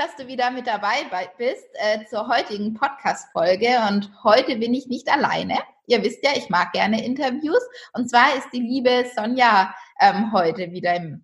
Dass du wieder mit dabei bist äh, zur heutigen Podcast-Folge. Und heute bin ich nicht alleine. Ihr wisst ja, ich mag gerne Interviews. Und zwar ist die liebe Sonja ähm, heute wieder, im,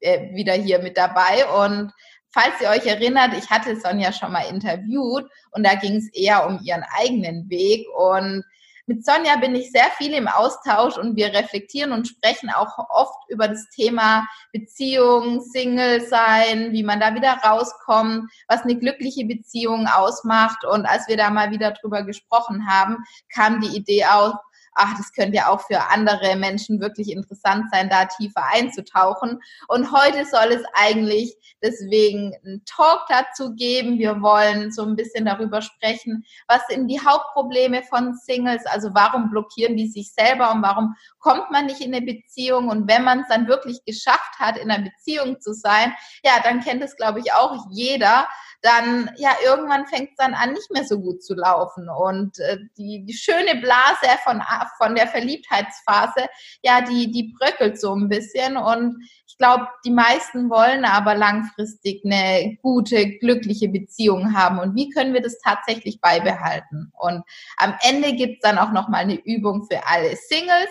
äh, wieder hier mit dabei. Und falls ihr euch erinnert, ich hatte Sonja schon mal interviewt und da ging es eher um ihren eigenen Weg. Und mit Sonja bin ich sehr viel im Austausch und wir reflektieren und sprechen auch oft über das Thema Beziehung, Single sein, wie man da wieder rauskommt, was eine glückliche Beziehung ausmacht. Und als wir da mal wieder drüber gesprochen haben, kam die Idee auf, ach, das könnte ja auch für andere Menschen wirklich interessant sein, da tiefer einzutauchen. Und heute soll es eigentlich deswegen einen Talk dazu geben. Wir wollen so ein bisschen darüber sprechen, was sind die Hauptprobleme von Singles, also warum blockieren die sich selber und warum kommt man nicht in eine Beziehung und wenn man es dann wirklich geschafft hat, in einer Beziehung zu sein, ja, dann kennt es, glaube ich, auch jeder, dann ja irgendwann fängt es dann an, nicht mehr so gut zu laufen. Und äh, die, die schöne Blase von, von der Verliebtheitsphase, ja, die, die bröckelt so ein bisschen. Und ich glaube, die meisten wollen aber langfristig eine gute, glückliche Beziehung haben. Und wie können wir das tatsächlich beibehalten? Und am Ende gibt es dann auch nochmal eine Übung für alle Singles,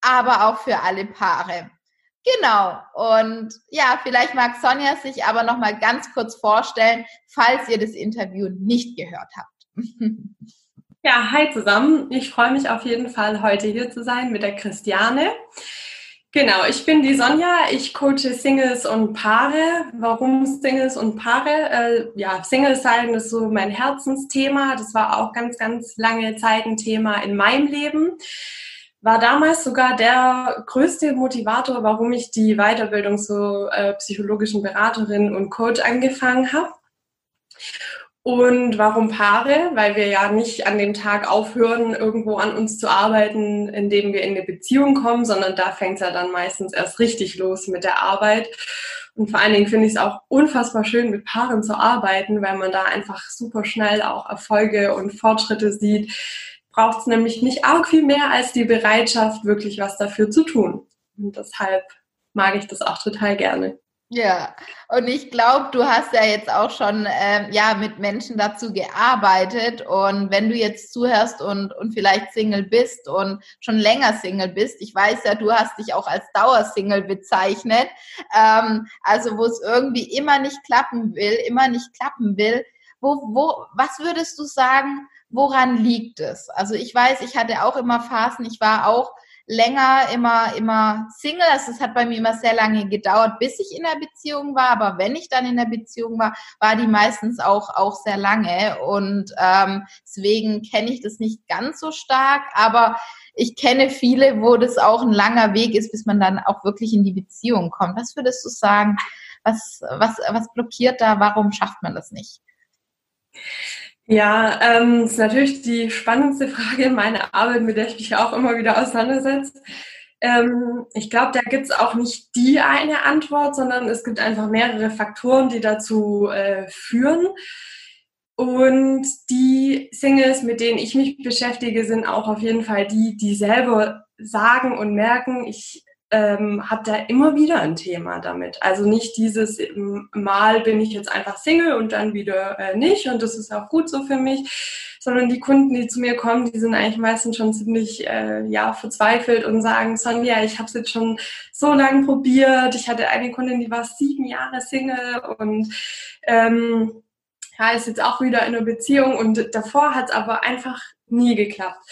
aber auch für alle Paare. Genau. Und ja, vielleicht mag Sonja sich aber noch mal ganz kurz vorstellen, falls ihr das Interview nicht gehört habt. Ja, hi zusammen. Ich freue mich auf jeden Fall, heute hier zu sein mit der Christiane. Genau, ich bin die Sonja. Ich coache Singles und Paare. Warum Singles und Paare? Äh, ja, Singles sein ist so mein Herzensthema. Das war auch ganz, ganz lange Zeit ein Thema in meinem Leben war damals sogar der größte Motivator, warum ich die Weiterbildung zur äh, psychologischen Beraterin und Coach angefangen habe. Und warum Paare? Weil wir ja nicht an dem Tag aufhören, irgendwo an uns zu arbeiten, indem wir in eine Beziehung kommen, sondern da fängt es ja dann meistens erst richtig los mit der Arbeit. Und vor allen Dingen finde ich es auch unfassbar schön, mit Paaren zu arbeiten, weil man da einfach super schnell auch Erfolge und Fortschritte sieht, braucht es nämlich nicht arg viel mehr als die Bereitschaft, wirklich was dafür zu tun. Und deshalb mag ich das auch total gerne. Ja, und ich glaube, du hast ja jetzt auch schon ähm, ja mit Menschen dazu gearbeitet und wenn du jetzt zuhörst und, und vielleicht Single bist und schon länger Single bist, ich weiß ja, du hast dich auch als Dauersingle bezeichnet, ähm, also wo es irgendwie immer nicht klappen will, immer nicht klappen will, wo, wo, was würdest du sagen, woran liegt es? Also ich weiß, ich hatte auch immer Phasen, ich war auch länger immer, immer Single. Also es hat bei mir immer sehr lange gedauert, bis ich in der Beziehung war. Aber wenn ich dann in der Beziehung war, war die meistens auch, auch sehr lange. Und ähm, deswegen kenne ich das nicht ganz so stark. Aber ich kenne viele, wo das auch ein langer Weg ist, bis man dann auch wirklich in die Beziehung kommt. Was würdest du sagen? Was, was, was blockiert da? Warum schafft man das nicht? Ja, ähm, ist natürlich die spannendste Frage in meiner Arbeit, mit der ich mich auch immer wieder auseinandersetze. Ähm, ich glaube, da gibt es auch nicht die eine Antwort, sondern es gibt einfach mehrere Faktoren, die dazu äh, führen. Und die Singles, mit denen ich mich beschäftige, sind auch auf jeden Fall die, die selber sagen und merken, ich ähm, habe da immer wieder ein Thema damit. Also nicht dieses ähm, Mal bin ich jetzt einfach Single und dann wieder äh, nicht und das ist auch gut so für mich, sondern die Kunden, die zu mir kommen, die sind eigentlich meistens schon ziemlich äh, ja verzweifelt und sagen, Sonja, ich habe es jetzt schon so lange probiert. Ich hatte eine Kundin, die war sieben Jahre Single und ähm, ja, ist jetzt auch wieder in einer Beziehung und davor hat es aber einfach nie geklappt.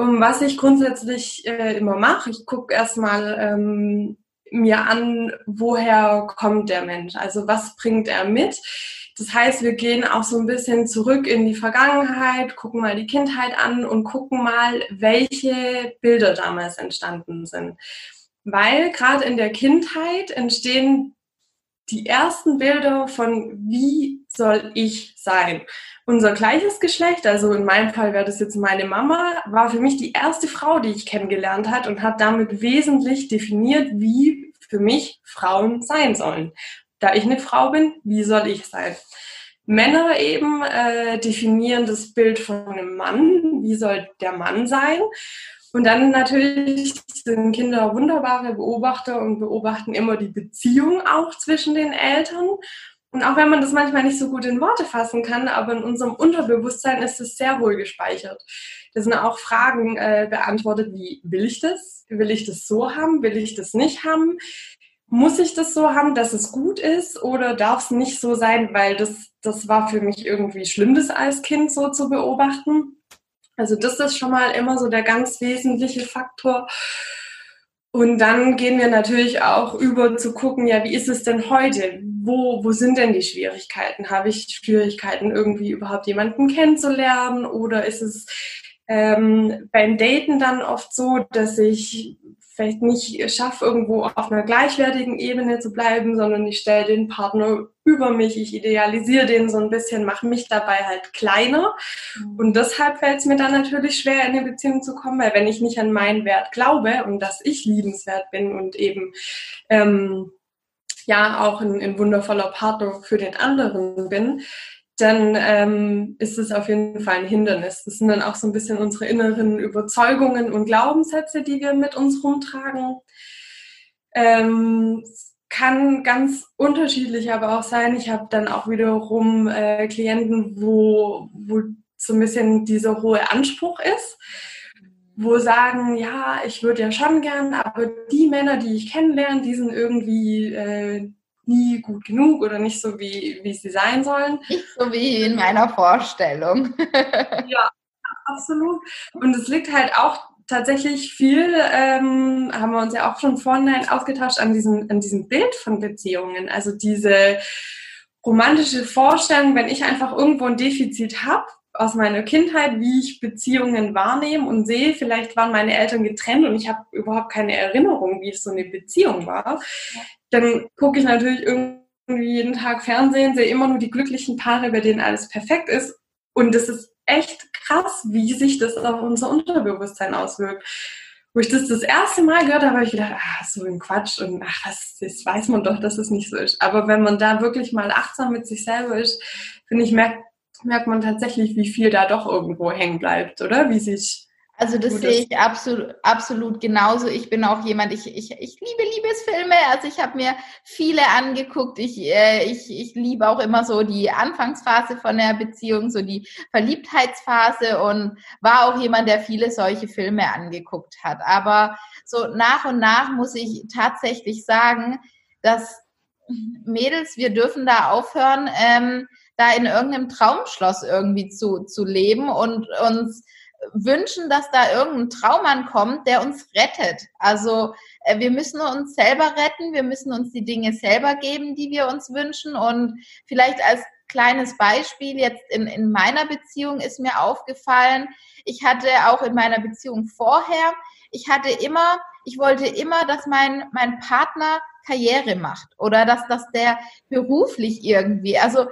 Um was ich grundsätzlich äh, immer mache, ich gucke erstmal ähm, mir an, woher kommt der Mensch, also was bringt er mit. Das heißt, wir gehen auch so ein bisschen zurück in die Vergangenheit, gucken mal die Kindheit an und gucken mal, welche Bilder damals entstanden sind. Weil gerade in der Kindheit entstehen die ersten Bilder von wie soll ich sein. Unser gleiches Geschlecht, also in meinem Fall wäre das jetzt meine Mama, war für mich die erste Frau, die ich kennengelernt hat und hat damit wesentlich definiert, wie für mich Frauen sein sollen. Da ich eine Frau bin, wie soll ich sein? Männer eben äh, definieren das Bild von einem Mann, wie soll der Mann sein? Und dann natürlich sind Kinder wunderbare Beobachter und beobachten immer die Beziehung auch zwischen den Eltern. Und auch wenn man das manchmal nicht so gut in Worte fassen kann, aber in unserem Unterbewusstsein ist es sehr wohl gespeichert. Da sind auch Fragen äh, beantwortet, wie will ich das? Will ich das so haben? Will ich das nicht haben? Muss ich das so haben, dass es gut ist oder darf es nicht so sein, weil das, das war für mich irgendwie schlimm, das als Kind so zu beobachten. Also das ist schon mal immer so der ganz wesentliche Faktor. Und dann gehen wir natürlich auch über zu gucken, ja, wie ist es denn heute? Wo, wo sind denn die Schwierigkeiten? Habe ich Schwierigkeiten, irgendwie überhaupt jemanden kennenzulernen? Oder ist es ähm, beim Daten dann oft so, dass ich vielleicht nicht schaffe, irgendwo auf einer gleichwertigen Ebene zu bleiben, sondern ich stelle den Partner über mich, ich idealisiere den so ein bisschen, mache mich dabei halt kleiner. Mhm. Und deshalb fällt es mir dann natürlich schwer, in eine Beziehung zu kommen, weil wenn ich nicht an meinen Wert glaube und dass ich liebenswert bin und eben ähm, ja auch ein, ein wundervoller Partner für den anderen bin, dann ähm, ist es auf jeden Fall ein Hindernis. Das sind dann auch so ein bisschen unsere inneren Überzeugungen und Glaubenssätze, die wir mit uns rumtragen. Ähm, kann ganz unterschiedlich aber auch sein. Ich habe dann auch wiederum äh, Klienten, wo, wo so ein bisschen dieser hohe Anspruch ist, wo sagen, ja, ich würde ja schon gern, aber die Männer, die ich kennenlerne, die sind irgendwie äh, nie gut genug oder nicht so, wie, wie sie sein sollen. Nicht so wie in meiner Vorstellung. ja, absolut. Und es liegt halt auch tatsächlich viel, ähm, haben wir uns ja auch schon vorhin ausgetauscht, an diesem, an diesem Bild von Beziehungen. Also diese romantische Vorstellung, wenn ich einfach irgendwo ein Defizit habe, aus meiner Kindheit, wie ich Beziehungen wahrnehme und sehe. Vielleicht waren meine Eltern getrennt und ich habe überhaupt keine Erinnerung, wie es so eine Beziehung war dann gucke ich natürlich irgendwie jeden Tag Fernsehen, sehe immer nur die glücklichen Paare, bei denen alles perfekt ist. Und es ist echt krass, wie sich das auf unser Unterbewusstsein auswirkt. Wo ich das das erste Mal gehört habe, habe ich gedacht, ah, so ein Quatsch und ach, das, das weiß man doch, dass es nicht so ist. Aber wenn man da wirklich mal achtsam mit sich selber ist, finde ich, merkt, merkt man tatsächlich, wie viel da doch irgendwo hängen bleibt, oder? Wie sich also das sehe ich absolut, absolut genauso. Ich bin auch jemand, ich, ich, ich liebe Liebesfilme. Also ich habe mir viele angeguckt. Ich, äh, ich, ich liebe auch immer so die Anfangsphase von der Beziehung, so die Verliebtheitsphase und war auch jemand, der viele solche Filme angeguckt hat. Aber so nach und nach muss ich tatsächlich sagen, dass Mädels, wir dürfen da aufhören, ähm, da in irgendeinem Traumschloss irgendwie zu, zu leben und uns wünschen, dass da irgendein Traummann kommt, der uns rettet. Also äh, wir müssen uns selber retten, wir müssen uns die Dinge selber geben, die wir uns wünschen. Und vielleicht als kleines Beispiel jetzt in, in meiner Beziehung ist mir aufgefallen, ich hatte auch in meiner Beziehung vorher, ich hatte immer, ich wollte immer, dass mein, mein Partner Karriere macht oder dass, dass der beruflich irgendwie, also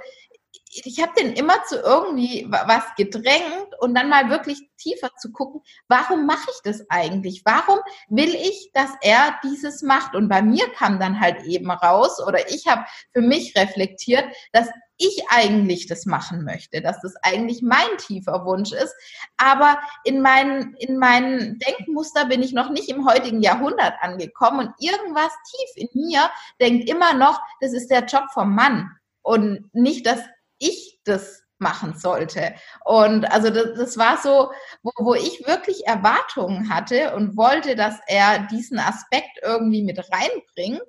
ich habe den immer zu irgendwie was gedrängt und dann mal wirklich tiefer zu gucken, warum mache ich das eigentlich? Warum will ich, dass er dieses macht? Und bei mir kam dann halt eben raus oder ich habe für mich reflektiert, dass ich eigentlich das machen möchte, dass das eigentlich mein tiefer Wunsch ist. Aber in meinen, in meinen Denkmuster bin ich noch nicht im heutigen Jahrhundert angekommen und irgendwas tief in mir denkt immer noch, das ist der Job vom Mann und nicht, dass ich das machen sollte. Und also das, das war so, wo, wo ich wirklich Erwartungen hatte und wollte, dass er diesen Aspekt irgendwie mit reinbringt.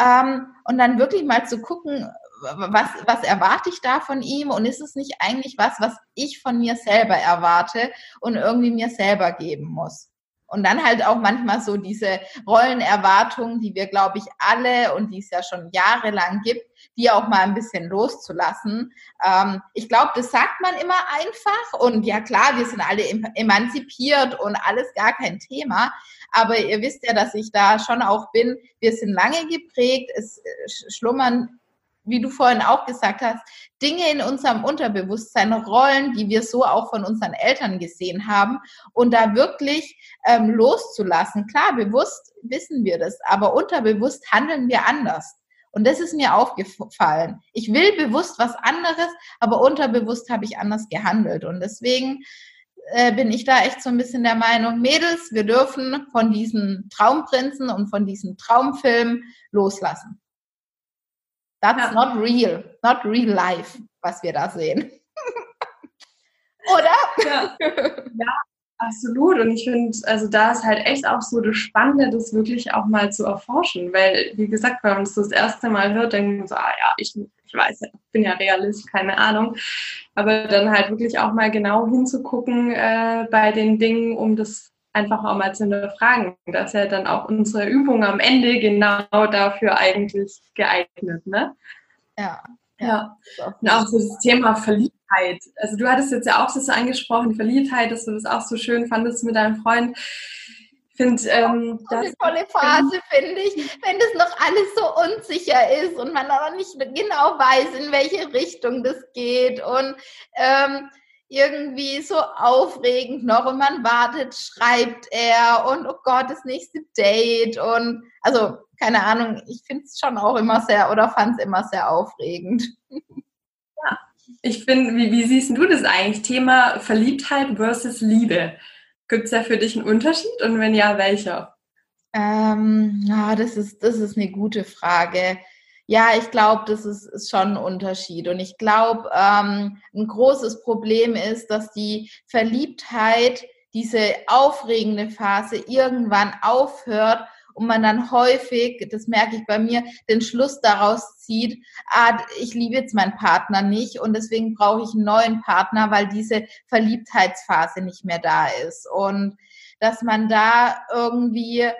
Ähm, und dann wirklich mal zu gucken, was, was erwarte ich da von ihm und ist es nicht eigentlich was, was ich von mir selber erwarte und irgendwie mir selber geben muss. Und dann halt auch manchmal so diese Rollenerwartungen, die wir, glaube ich, alle und die es ja schon jahrelang gibt, die auch mal ein bisschen loszulassen. Ähm, ich glaube, das sagt man immer einfach und ja klar, wir sind alle emanzipiert und alles gar kein Thema. Aber ihr wisst ja, dass ich da schon auch bin. Wir sind lange geprägt. Es äh, schlummern wie du vorhin auch gesagt hast, Dinge in unserem Unterbewusstsein, Rollen, die wir so auch von unseren Eltern gesehen haben und da wirklich ähm, loszulassen. Klar, bewusst wissen wir das, aber unterbewusst handeln wir anders. Und das ist mir aufgefallen. Ich will bewusst was anderes, aber unterbewusst habe ich anders gehandelt. Und deswegen äh, bin ich da echt so ein bisschen der Meinung, Mädels, wir dürfen von diesen Traumprinzen und von diesen Traumfilmen loslassen. That's ja. not real, not real life, was wir da sehen. Oder? Ja. ja, absolut. Und ich finde, also da ist halt echt auch so das Spannende, das wirklich auch mal zu erforschen. Weil, wie gesagt, wenn man das das erste Mal hört, denkt man so, ah ja, ich, ich weiß, ich bin ja Realist, keine Ahnung. Aber dann halt wirklich auch mal genau hinzugucken äh, bei den Dingen, um das einfach auch mal zu hinterfragen. Das ist ja dann auch unsere Übung am Ende genau dafür eigentlich geeignet. Ne? Ja. Ja. Und auch so das Thema Verliebtheit. Also du hattest jetzt ja auch so angesprochen, die Verliebtheit, dass du das auch so schön fandest mit deinem Freund. Find, ähm, das eine tolle Phase, finde ich, wenn das noch alles so unsicher ist und man noch nicht genau weiß, in welche Richtung das geht. Und ähm, irgendwie so aufregend noch und man wartet, schreibt er und oh Gott, das nächste Date und also keine Ahnung, ich finde es schon auch immer sehr oder fand es immer sehr aufregend. Ja, ich finde, wie, wie siehst du das eigentlich? Thema Verliebtheit versus Liebe. Gibt es da für dich einen Unterschied und wenn ja, welcher? Ähm, ja, das ist, das ist eine gute Frage. Ja, ich glaube, das ist, ist schon ein Unterschied. Und ich glaube, ähm, ein großes Problem ist, dass die Verliebtheit, diese aufregende Phase irgendwann aufhört und man dann häufig, das merke ich bei mir, den Schluss daraus zieht, ah, ich liebe jetzt meinen Partner nicht und deswegen brauche ich einen neuen Partner, weil diese Verliebtheitsphase nicht mehr da ist. Und dass man da irgendwie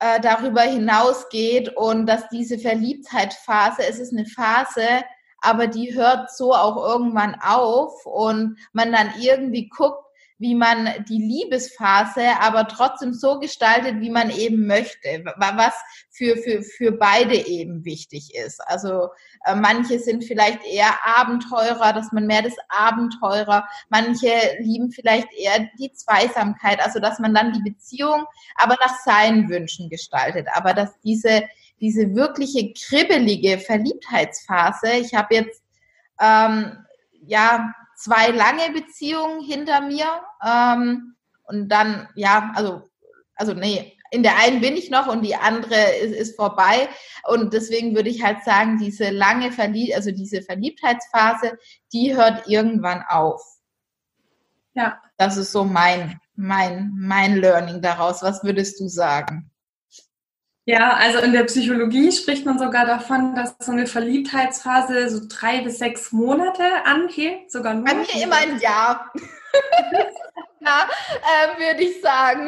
äh, darüber hinausgeht und dass diese Verliebtheitsphase, es ist eine Phase, aber die hört so auch irgendwann auf und man dann irgendwie guckt, wie man die Liebesphase aber trotzdem so gestaltet, wie man eben möchte, was für, für, für beide eben wichtig ist. Also äh, manche sind vielleicht eher Abenteurer, dass man mehr das Abenteurer, manche lieben vielleicht eher die Zweisamkeit, also dass man dann die Beziehung aber nach seinen Wünschen gestaltet, aber dass diese, diese wirkliche kribbelige Verliebtheitsphase, ich habe jetzt ähm, ja zwei lange Beziehungen hinter mir. Ähm, und dann, ja, also, also nee, in der einen bin ich noch und die andere ist, ist vorbei. Und deswegen würde ich halt sagen, diese lange Verlieb also diese Verliebtheitsphase, die hört irgendwann auf. Ja. Das ist so mein, mein, mein Learning daraus. Was würdest du sagen? Ja, also in der Psychologie spricht man sogar davon, dass so eine Verliebtheitsphase so drei bis sechs Monate anhebt, sogar nur. Bei mir immer ein Jahr. Na, äh, würde ich sagen.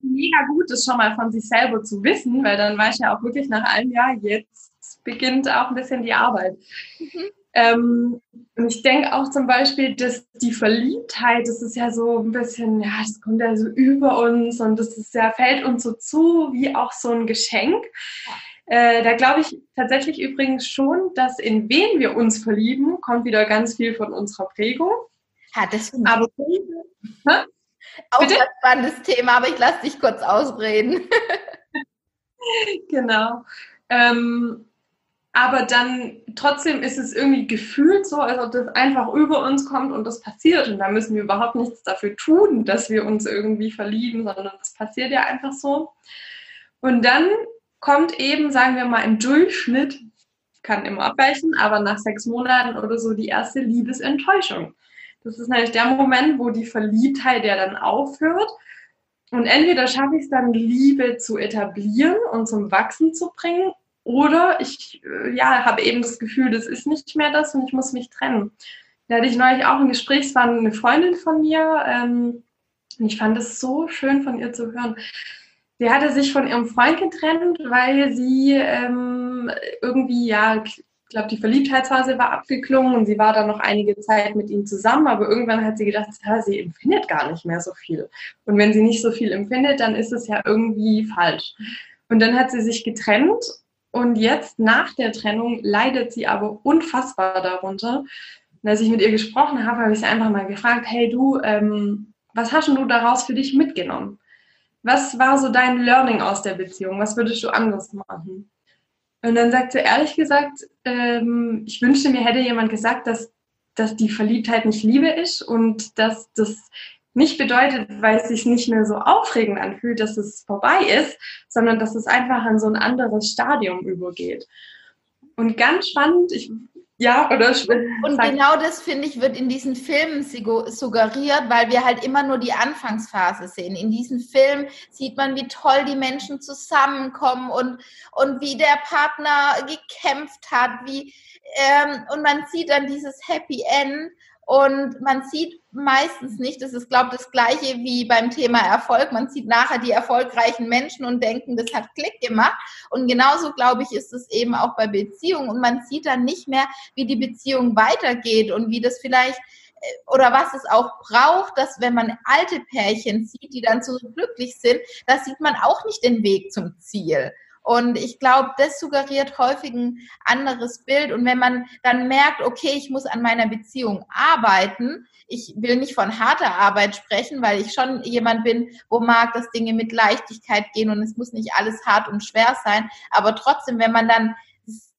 Mega gut ist schon mal von sich selber zu wissen, weil dann weiß ich ja auch wirklich nach einem Jahr, jetzt beginnt auch ein bisschen die Arbeit. Mhm. Ähm, und ich denke auch zum Beispiel, dass die Verliebtheit, das ist ja so ein bisschen, ja, das kommt ja so über uns und das ist ja, fällt uns so zu, wie auch so ein Geschenk. Äh, da glaube ich tatsächlich übrigens schon, dass in wen wir uns verlieben, kommt wieder ganz viel von unserer Prägung. Ja, das aber, hä? Auch Bitte? ein spannendes Thema, aber ich lasse dich kurz ausreden. genau. Ähm, aber dann trotzdem ist es irgendwie gefühlt so, als ob das einfach über uns kommt und das passiert. Und da müssen wir überhaupt nichts dafür tun, dass wir uns irgendwie verlieben, sondern das passiert ja einfach so. Und dann kommt eben, sagen wir mal, im Durchschnitt, kann immer abweichen, aber nach sechs Monaten oder so die erste Liebesenttäuschung. Das ist nämlich der Moment, wo die Verliebtheit ja dann aufhört. Und entweder schaffe ich es dann, Liebe zu etablieren und zum Wachsen zu bringen, oder ich äh, ja, habe eben das Gefühl, das ist nicht mehr das und ich muss mich trennen. Da hatte ich neulich auch ein Gespräch, es war eine Freundin von mir. Ähm, und ich fand es so schön von ihr zu hören. Sie hatte sich von ihrem Freund getrennt, weil sie ähm, irgendwie, ja, ich glaube, die Verliebtheitsphase war abgeklungen und sie war dann noch einige Zeit mit ihm zusammen, aber irgendwann hat sie gedacht, ja, sie empfindet gar nicht mehr so viel. Und wenn sie nicht so viel empfindet, dann ist es ja irgendwie falsch. Und dann hat sie sich getrennt Und jetzt nach der Trennung leidet sie aber unfassbar darunter. Und als ich mit ihr gesprochen habe, habe ich sie einfach mal gefragt, hey du, ähm, was hast du daraus für dich mitgenommen? Was war so dein Learning aus der Beziehung? Was würdest du anders machen? Und dann sagt sie ehrlich gesagt, ähm, ich wünschte mir hätte jemand gesagt, dass, dass die Verliebtheit nicht Liebe ist und dass das nicht bedeutet, weil es sich nicht mehr so aufregend anfühlt, dass es vorbei ist, sondern dass es einfach in so ein anderes Stadium übergeht. Und ganz spannend, ich ja, oder Und genau das, finde ich, wird in diesen Filmen suggeriert, weil wir halt immer nur die Anfangsphase sehen. In diesen Filmen sieht man, wie toll die Menschen zusammenkommen und, und wie der Partner gekämpft hat, wie, ähm, und man sieht dann dieses Happy End und man sieht meistens nicht, das ist, glaube ich, das Gleiche wie beim Thema Erfolg. Man sieht nachher die erfolgreichen Menschen und denken, das hat Klick gemacht. Und genauso, glaube ich, ist es eben auch bei Beziehungen. Und man sieht dann nicht mehr, wie die Beziehung weitergeht und wie das vielleicht äh, oder was es auch braucht, dass wenn man alte Pärchen sieht, die dann so glücklich sind, da sieht man auch nicht den Weg zum Ziel. Und ich glaube, das suggeriert häufig ein anderes Bild. Und wenn man dann merkt, okay, ich muss an meiner Beziehung arbeiten, ich will nicht von harter Arbeit sprechen, weil ich schon jemand bin, wo mag, dass Dinge mit Leichtigkeit gehen und es muss nicht alles hart und schwer sein. Aber trotzdem, wenn man dann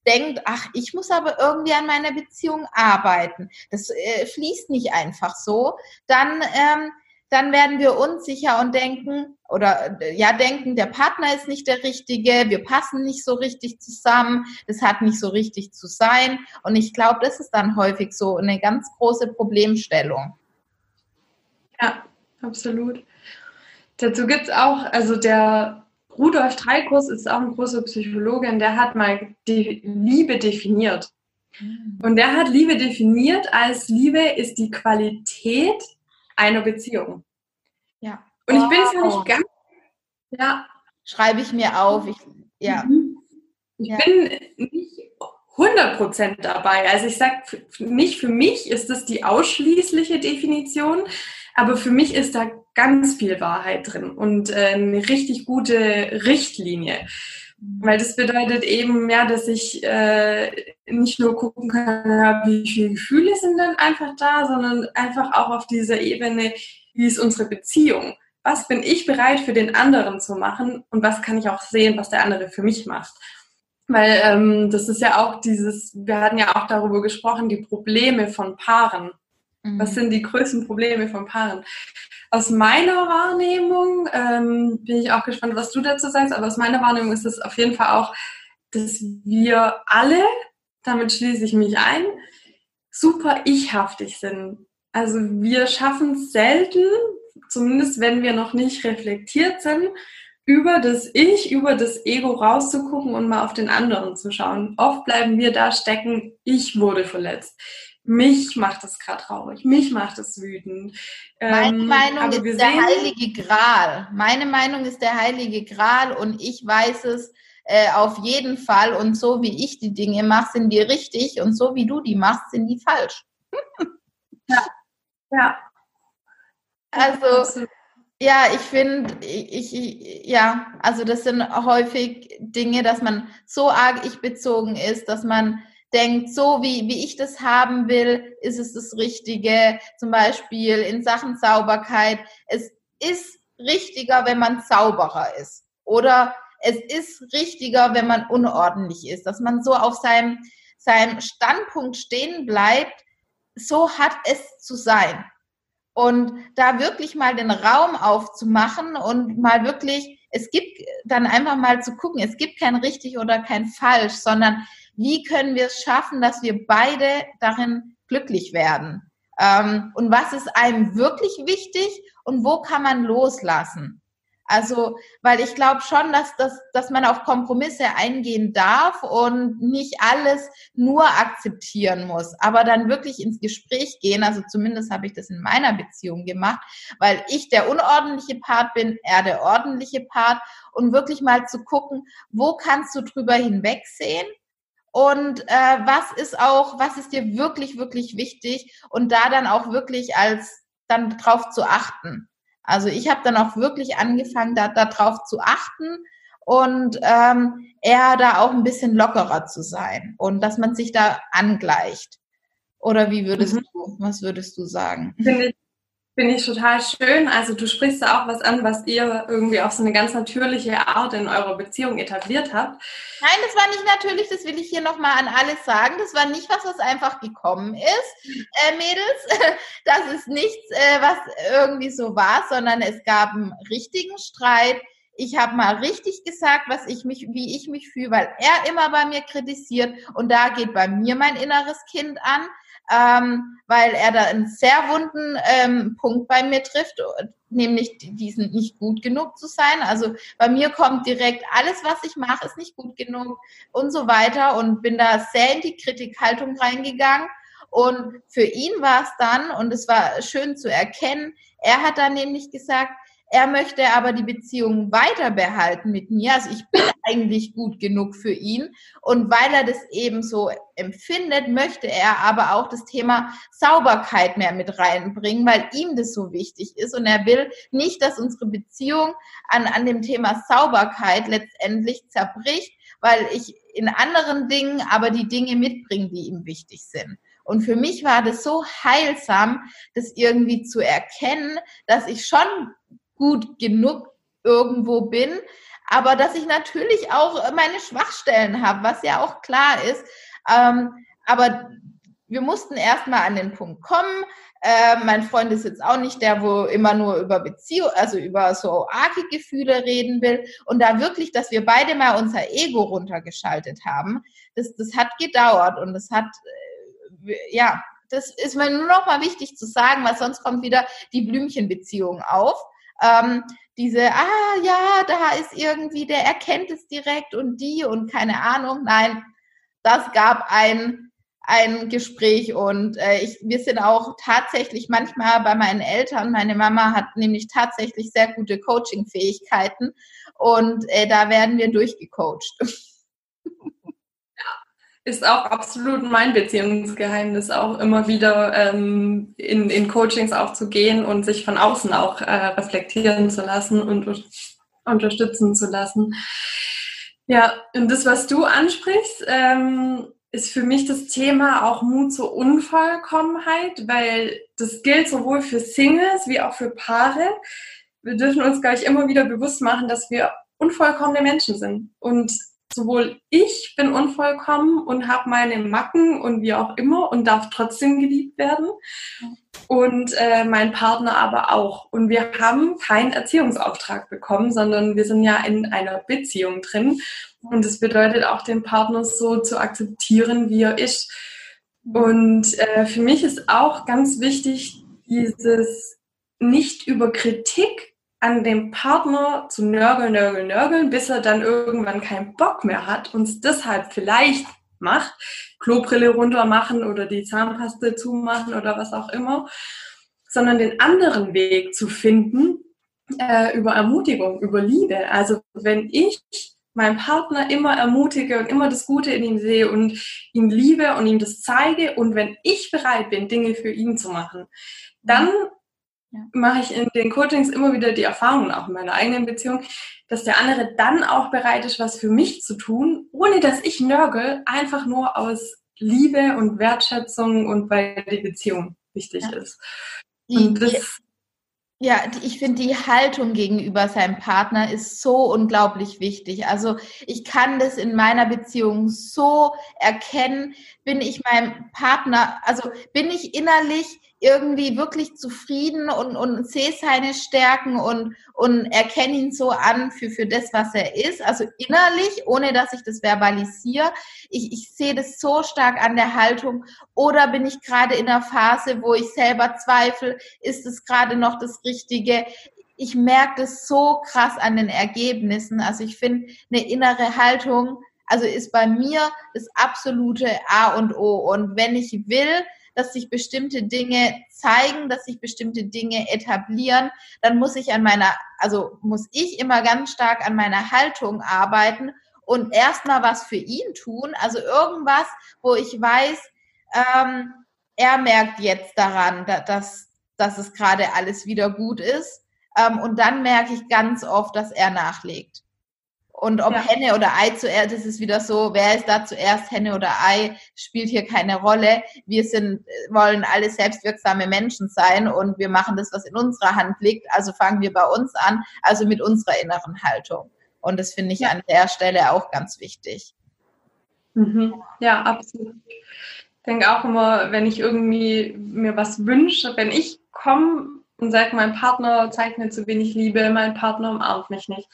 denkt, ach, ich muss aber irgendwie an meiner Beziehung arbeiten, das äh, fließt nicht einfach so, dann ähm, dann werden wir unsicher und denken oder ja denken, der Partner ist nicht der richtige, wir passen nicht so richtig zusammen, das hat nicht so richtig zu sein. Und ich glaube, das ist dann häufig so eine ganz große Problemstellung. Ja, absolut. Dazu gibt es auch, also der Rudolf Streikus ist auch ein großer Psychologe und der hat mal die Liebe definiert. Mhm. Und der hat Liebe definiert als Liebe ist die Qualität einer Beziehung. Ja. Und ich bin zwar nicht ganz, ja. Schreibe ich mir auf. Ich, ja. Mhm. Ich ja. bin nicht 100% dabei. Also ich sage, nicht für mich ist das die ausschließliche Definition, aber für mich ist da ganz viel Wahrheit drin und äh, eine richtig gute Richtlinie. Mhm. Weil das bedeutet eben, ja, dass ich äh, nicht nur gucken kann, wie viele Gefühle sind dann einfach da, sondern einfach auch auf dieser Ebene, wie ist unsere Beziehung? Was bin ich bereit für den anderen zu machen und was kann ich auch sehen, was der andere für mich macht? Weil ähm, das ist ja auch dieses, wir hatten ja auch darüber gesprochen, die Probleme von Paaren. Mhm. Was sind die größten Probleme von Paaren? Aus meiner Wahrnehmung ähm, bin ich auch gespannt, was du dazu sagst, aber aus meiner Wahrnehmung ist es auf jeden Fall auch, dass wir alle, damit schließe ich mich ein, super ichhaftig sind. Also wir schaffen es selten, zumindest wenn wir noch nicht reflektiert sind, über das Ich, über das Ego rauszugucken und mal auf den anderen zu schauen. Oft bleiben wir da stecken, ich wurde verletzt. Mich macht das gerade traurig, mich macht es wütend. Meine ähm, Meinung ist der heilige Gral. Meine Meinung ist der heilige Gral und ich weiß es äh, auf jeden Fall. Und so wie ich die Dinge mache, sind die richtig und so wie du die machst, sind die falsch. ja. Ja. Also, ja, ich finde, ich, ich, ja, also das sind häufig Dinge, dass man so arg ich bezogen ist, dass man denkt, so wie, wie ich das haben will, ist es das Richtige. Zum Beispiel in Sachen Sauberkeit. Es ist richtiger, wenn man sauberer ist. Oder es ist richtiger, wenn man unordentlich ist. Dass man so auf seinem, seinem Standpunkt stehen bleibt, so hat es zu sein. Und da wirklich mal den Raum aufzumachen und mal wirklich, es gibt dann einfach mal zu gucken, es gibt kein richtig oder kein falsch, sondern wie können wir es schaffen, dass wir beide darin glücklich werden? Ähm, und was ist einem wirklich wichtig und wo kann man loslassen? Also, weil ich glaube schon, dass, dass, dass man auf Kompromisse eingehen darf und nicht alles nur akzeptieren muss, aber dann wirklich ins Gespräch gehen. Also zumindest habe ich das in meiner Beziehung gemacht, weil ich der unordentliche Part bin, er der ordentliche Part und wirklich mal zu gucken, wo kannst du drüber hinwegsehen und äh, was ist auch, was ist dir wirklich, wirklich wichtig und da dann auch wirklich als dann drauf zu achten. Also ich habe dann auch wirklich angefangen, da darauf zu achten und ähm, eher da auch ein bisschen lockerer zu sein und dass man sich da angleicht. Oder wie würdest mhm. du, was würdest du sagen? Finde ich, Finde ich total schön. Also du sprichst da auch was an, was ihr irgendwie auf so eine ganz natürliche Art in eurer Beziehung etabliert habt. Nein, das war nicht natürlich, das will ich hier nochmal an alles sagen. Das war nicht was, was einfach gekommen ist, äh, Mädels. Das ist nichts, äh, was irgendwie so war, sondern es gab einen richtigen Streit. Ich habe mal richtig gesagt, was ich mich, wie ich mich fühle, weil er immer bei mir kritisiert und da geht bei mir mein inneres Kind an ähm, weil er da einen sehr wunden ähm, Punkt bei mir trifft, nämlich diesen nicht gut genug zu sein. Also bei mir kommt direkt alles, was ich mache, ist nicht gut genug und so weiter und bin da sehr in die Kritikhaltung reingegangen. Und für ihn war es dann, und es war schön zu erkennen, er hat dann nämlich gesagt, er möchte aber die Beziehung weiter behalten mit mir. Also ich bin eigentlich gut genug für ihn. Und weil er das eben so empfindet, möchte er aber auch das Thema Sauberkeit mehr mit reinbringen, weil ihm das so wichtig ist. Und er will nicht, dass unsere Beziehung an, an dem Thema Sauberkeit letztendlich zerbricht, weil ich in anderen Dingen aber die Dinge mitbringe, die ihm wichtig sind. Und für mich war das so heilsam, das irgendwie zu erkennen, dass ich schon gut genug irgendwo bin, aber dass ich natürlich auch meine Schwachstellen habe, was ja auch klar ist. Ähm, aber wir mussten erstmal an den Punkt kommen. Äh, mein Freund ist jetzt auch nicht der, wo immer nur über Beziehung, also über so arge Gefühle reden will. Und da wirklich, dass wir beide mal unser Ego runtergeschaltet haben, das, das hat gedauert und das hat, äh, ja, das ist mir nur noch mal wichtig zu sagen, weil sonst kommt wieder die Blümchenbeziehung auf ähm, diese, ah ja, da ist irgendwie, der erkennt es direkt und die und keine Ahnung. Nein, das gab ein, ein Gespräch und äh, ich, wir sind auch tatsächlich manchmal bei meinen Eltern, meine Mama hat nämlich tatsächlich sehr gute Coaching-Fähigkeiten und äh, da werden wir durchgecoacht. ist auch absolut mein Beziehungsgeheimnis, auch immer wieder ähm, in, in Coachings auch zu gehen und sich von außen auch äh, reflektieren zu lassen und unterstützen zu lassen. Ja, und das, was du ansprichst, ähm, ist für mich das Thema auch Mut zur Unvollkommenheit, weil das gilt sowohl für Singles wie auch für Paare. Wir dürfen uns, glaube ich, immer wieder bewusst machen, dass wir unvollkommene Menschen sind und sowohl ich bin unvollkommen und habe meine Macken und wie auch immer und darf trotzdem geliebt werden. Und äh, mein Partner aber auch. Und wir haben keinen Erziehungsauftrag bekommen, sondern wir sind ja in einer Beziehung drin. Und das bedeutet auch den Partner so zu akzeptieren, wie er ist. Und äh, für mich ist auch ganz wichtig, dieses nicht über Kritik an dem Partner zu nörgeln, nörgeln, nörgeln, bis er dann irgendwann keinen Bock mehr hat und es deshalb vielleicht macht, Klobrille runter machen oder die Zahnpaste zumachen oder was auch immer, sondern den anderen Weg zu finden äh, über Ermutigung, über Liebe. Also wenn ich meinen Partner immer ermutige und immer das Gute in ihm sehe und ihn liebe und ihm das zeige und wenn ich bereit bin, Dinge für ihn zu machen, dann ja. mache ich in den Coachings immer wieder die Erfahrung, auch in meiner eigenen Beziehung, dass der andere dann auch bereit ist, was für mich zu tun, ohne dass ich nörgel, einfach nur aus Liebe und Wertschätzung und weil die Beziehung wichtig ja. ist. Und das, ja, ich finde, die Haltung gegenüber seinem Partner ist so unglaublich wichtig. Also ich kann das in meiner Beziehung so erkennen. Bin ich meinem Partner, also bin ich innerlich irgendwie wirklich zufrieden und, und sehe seine Stärken und, und erkenne ihn so an für, für das, was er ist. Also innerlich, ohne dass ich das verbalisiere. Ich, ich sehe das so stark an der Haltung. Oder bin ich gerade in einer Phase, wo ich selber zweifle, ist es gerade noch das Richtige? Ich merke das so krass an den Ergebnissen. Also ich finde, eine innere Haltung, also ist bei mir das absolute A und O. Und wenn ich will, dass sich bestimmte Dinge zeigen, dass sich bestimmte Dinge etablieren, dann muss ich an meiner, also muss ich immer ganz stark an meiner Haltung arbeiten und erstmal was für ihn tun, also irgendwas, wo ich weiß, ähm, er merkt jetzt daran, dass, dass es gerade alles wieder gut ist. Ähm, und dann merke ich ganz oft, dass er nachlegt. Und ob ja. Henne oder Ei zuerst, das ist wieder so, wer ist da zuerst, Henne oder Ei, spielt hier keine Rolle. Wir sind, wollen alle selbstwirksame Menschen sein und wir machen das, was in unserer Hand liegt. Also fangen wir bei uns an, also mit unserer inneren Haltung. Und das finde ich ja. an der Stelle auch ganz wichtig. Mhm. Ja, absolut. Ich denke auch immer, wenn ich irgendwie mir was wünsche, wenn ich komme und sage, mein Partner zeigt mir zu wenig Liebe, mein Partner umarmt mich nicht,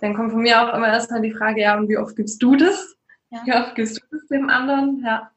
dann kommt von mir auch immer erstmal die Frage, ja, und wie oft gibst du das? Ja. Wie oft gibst du das dem anderen? Ja.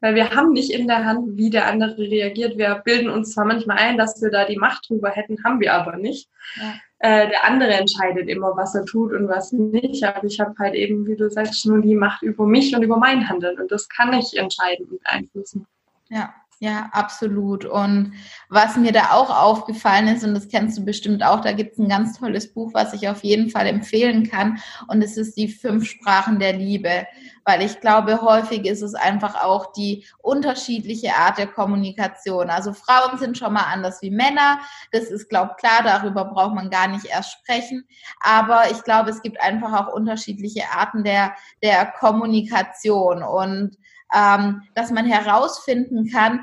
Weil wir haben nicht in der Hand, wie der andere reagiert. Wir bilden uns zwar manchmal ein, dass wir da die Macht drüber hätten, haben wir aber nicht. Ja. Äh, der andere entscheidet immer, was er tut und was nicht. Aber ich habe halt eben, wie du sagst, nur die Macht über mich und über mein Handeln. Und das kann ich entscheiden und beeinflussen. Ja, ja, absolut. Und was mir da auch aufgefallen ist, und das kennst du bestimmt auch, da gibt es ein ganz tolles Buch, was ich auf jeden Fall empfehlen kann. Und es ist die fünf Sprachen der Liebe. Weil ich glaube, häufig ist es einfach auch die unterschiedliche Art der Kommunikation. Also Frauen sind schon mal anders wie Männer. Das ist, glaube ich, klar, darüber braucht man gar nicht erst sprechen. Aber ich glaube, es gibt einfach auch unterschiedliche Arten der, der Kommunikation. Und ähm, dass man herausfinden kann,